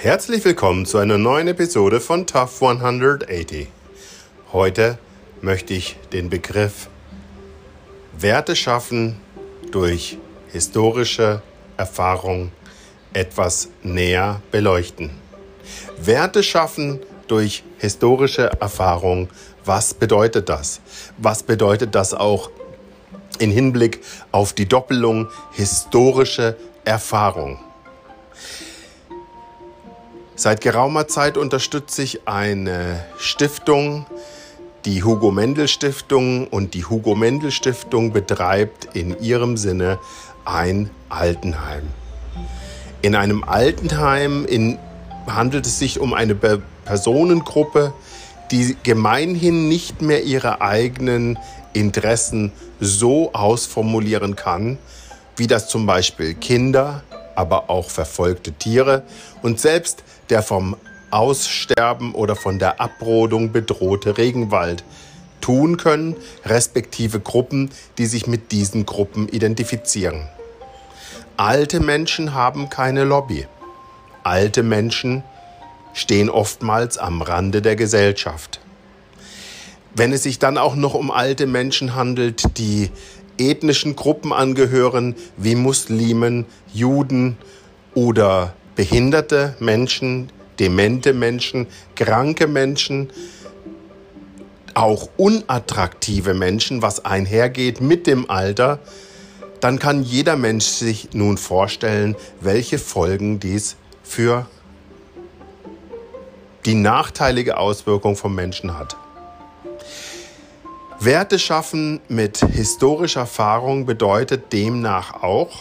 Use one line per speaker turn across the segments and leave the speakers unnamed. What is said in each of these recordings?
Herzlich willkommen zu einer neuen Episode von Tough 180. Heute möchte ich den Begriff Werte schaffen durch historische Erfahrung etwas näher beleuchten. Werte schaffen durch historische Erfahrung, was bedeutet das? Was bedeutet das auch in Hinblick auf die Doppelung historische Erfahrung? Seit geraumer Zeit unterstütze ich eine Stiftung, die Hugo Mendel Stiftung und die Hugo Mendel Stiftung betreibt in ihrem Sinne ein Altenheim. In einem Altenheim in, handelt es sich um eine Personengruppe, die gemeinhin nicht mehr ihre eigenen Interessen so ausformulieren kann, wie das zum Beispiel Kinder, aber auch verfolgte Tiere und selbst der vom Aussterben oder von der Abrodung bedrohte Regenwald tun können, respektive Gruppen, die sich mit diesen Gruppen identifizieren. Alte Menschen haben keine Lobby. Alte Menschen stehen oftmals am Rande der Gesellschaft. Wenn es sich dann auch noch um alte Menschen handelt, die ethnischen Gruppen angehören, wie Muslimen, Juden oder behinderte Menschen, demente Menschen, kranke Menschen, auch unattraktive Menschen, was einhergeht mit dem Alter, dann kann jeder Mensch sich nun vorstellen, welche Folgen dies für die nachteilige Auswirkung vom Menschen hat. Werte schaffen mit historischer Erfahrung bedeutet demnach auch,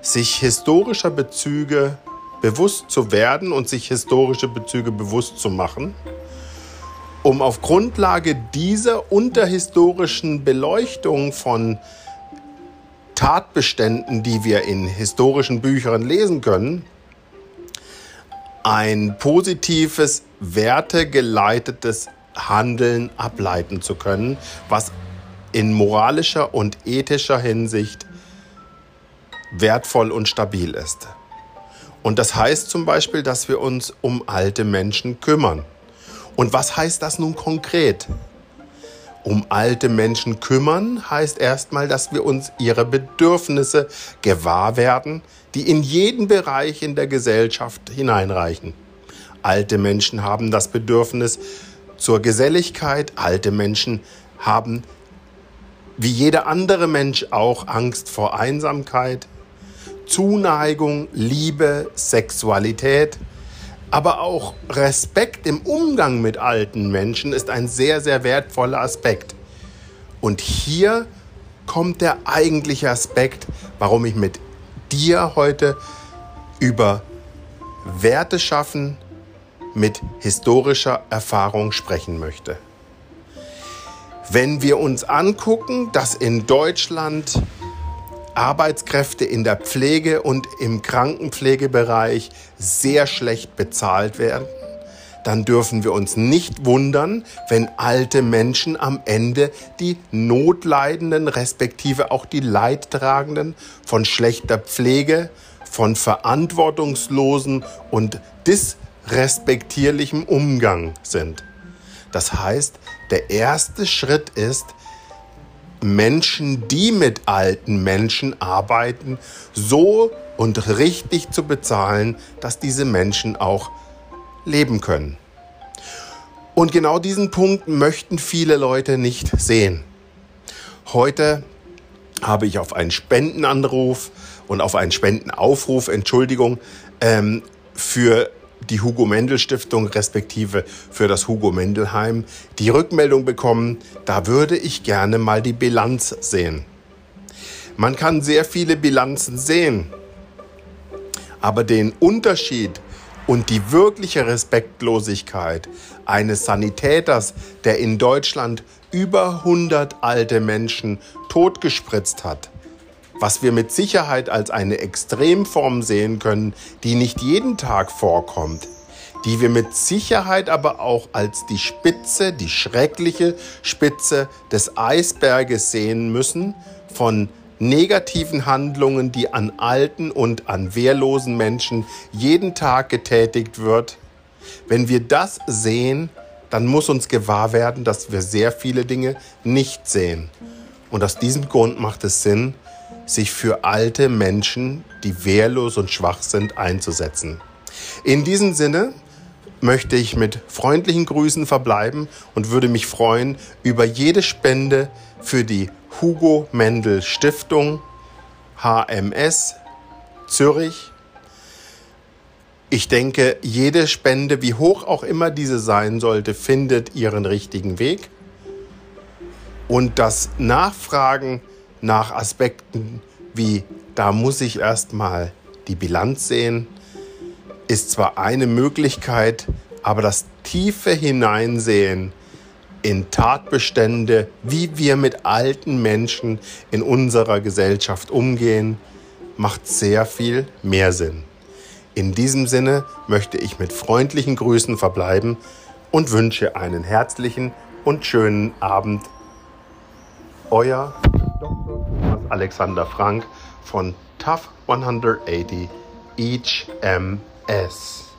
sich historischer Bezüge bewusst zu werden und sich historische Bezüge bewusst zu machen, um auf Grundlage dieser unterhistorischen Beleuchtung von Tatbeständen, die wir in historischen Büchern lesen können, ein positives, wertegeleitetes Handeln ableiten zu können, was in moralischer und ethischer Hinsicht wertvoll und stabil ist. Und das heißt zum Beispiel, dass wir uns um alte Menschen kümmern. Und was heißt das nun konkret? Um alte Menschen kümmern heißt erstmal, dass wir uns ihre Bedürfnisse gewahr werden, die in jeden Bereich in der Gesellschaft hineinreichen. Alte Menschen haben das Bedürfnis zur Geselligkeit. Alte Menschen haben wie jeder andere Mensch auch Angst vor Einsamkeit. Zuneigung, Liebe, Sexualität, aber auch Respekt im Umgang mit alten Menschen ist ein sehr, sehr wertvoller Aspekt. Und hier kommt der eigentliche Aspekt, warum ich mit dir heute über Werte schaffen mit historischer Erfahrung sprechen möchte. Wenn wir uns angucken, dass in Deutschland Arbeitskräfte in der Pflege und im Krankenpflegebereich sehr schlecht bezahlt werden, dann dürfen wir uns nicht wundern, wenn alte Menschen am Ende die Notleidenden respektive auch die Leidtragenden von schlechter Pflege, von verantwortungslosen und disrespektierlichem Umgang sind. Das heißt, der erste Schritt ist, Menschen, die mit alten Menschen arbeiten, so und richtig zu bezahlen, dass diese Menschen auch leben können. Und genau diesen Punkt möchten viele Leute nicht sehen. Heute habe ich auf einen Spendenanruf und auf einen Spendenaufruf, Entschuldigung, ähm, für die Hugo Mendel Stiftung respektive für das Hugo Mendelheim die Rückmeldung bekommen, da würde ich gerne mal die Bilanz sehen. Man kann sehr viele Bilanzen sehen, aber den Unterschied und die wirkliche Respektlosigkeit eines Sanitäters, der in Deutschland über 100 alte Menschen totgespritzt hat, was wir mit Sicherheit als eine Extremform sehen können, die nicht jeden Tag vorkommt, die wir mit Sicherheit aber auch als die Spitze, die schreckliche Spitze des Eisberges sehen müssen von negativen Handlungen, die an alten und an wehrlosen Menschen jeden Tag getätigt wird, wenn wir das sehen, dann muss uns gewahr werden, dass wir sehr viele Dinge nicht sehen. Und aus diesem Grund macht es Sinn, sich für alte Menschen, die wehrlos und schwach sind, einzusetzen. In diesem Sinne möchte ich mit freundlichen Grüßen verbleiben und würde mich freuen über jede Spende für die Hugo Mendel Stiftung HMS Zürich. Ich denke, jede Spende, wie hoch auch immer diese sein sollte, findet ihren richtigen Weg. Und das Nachfragen nach Aspekten wie, da muss ich erstmal die Bilanz sehen, ist zwar eine Möglichkeit, aber das tiefe Hineinsehen in Tatbestände, wie wir mit alten Menschen in unserer Gesellschaft umgehen, macht sehr viel mehr Sinn. In diesem Sinne möchte ich mit freundlichen Grüßen verbleiben und wünsche einen herzlichen und schönen Abend. Euer Alexander Frank von Tough 180 Each MS.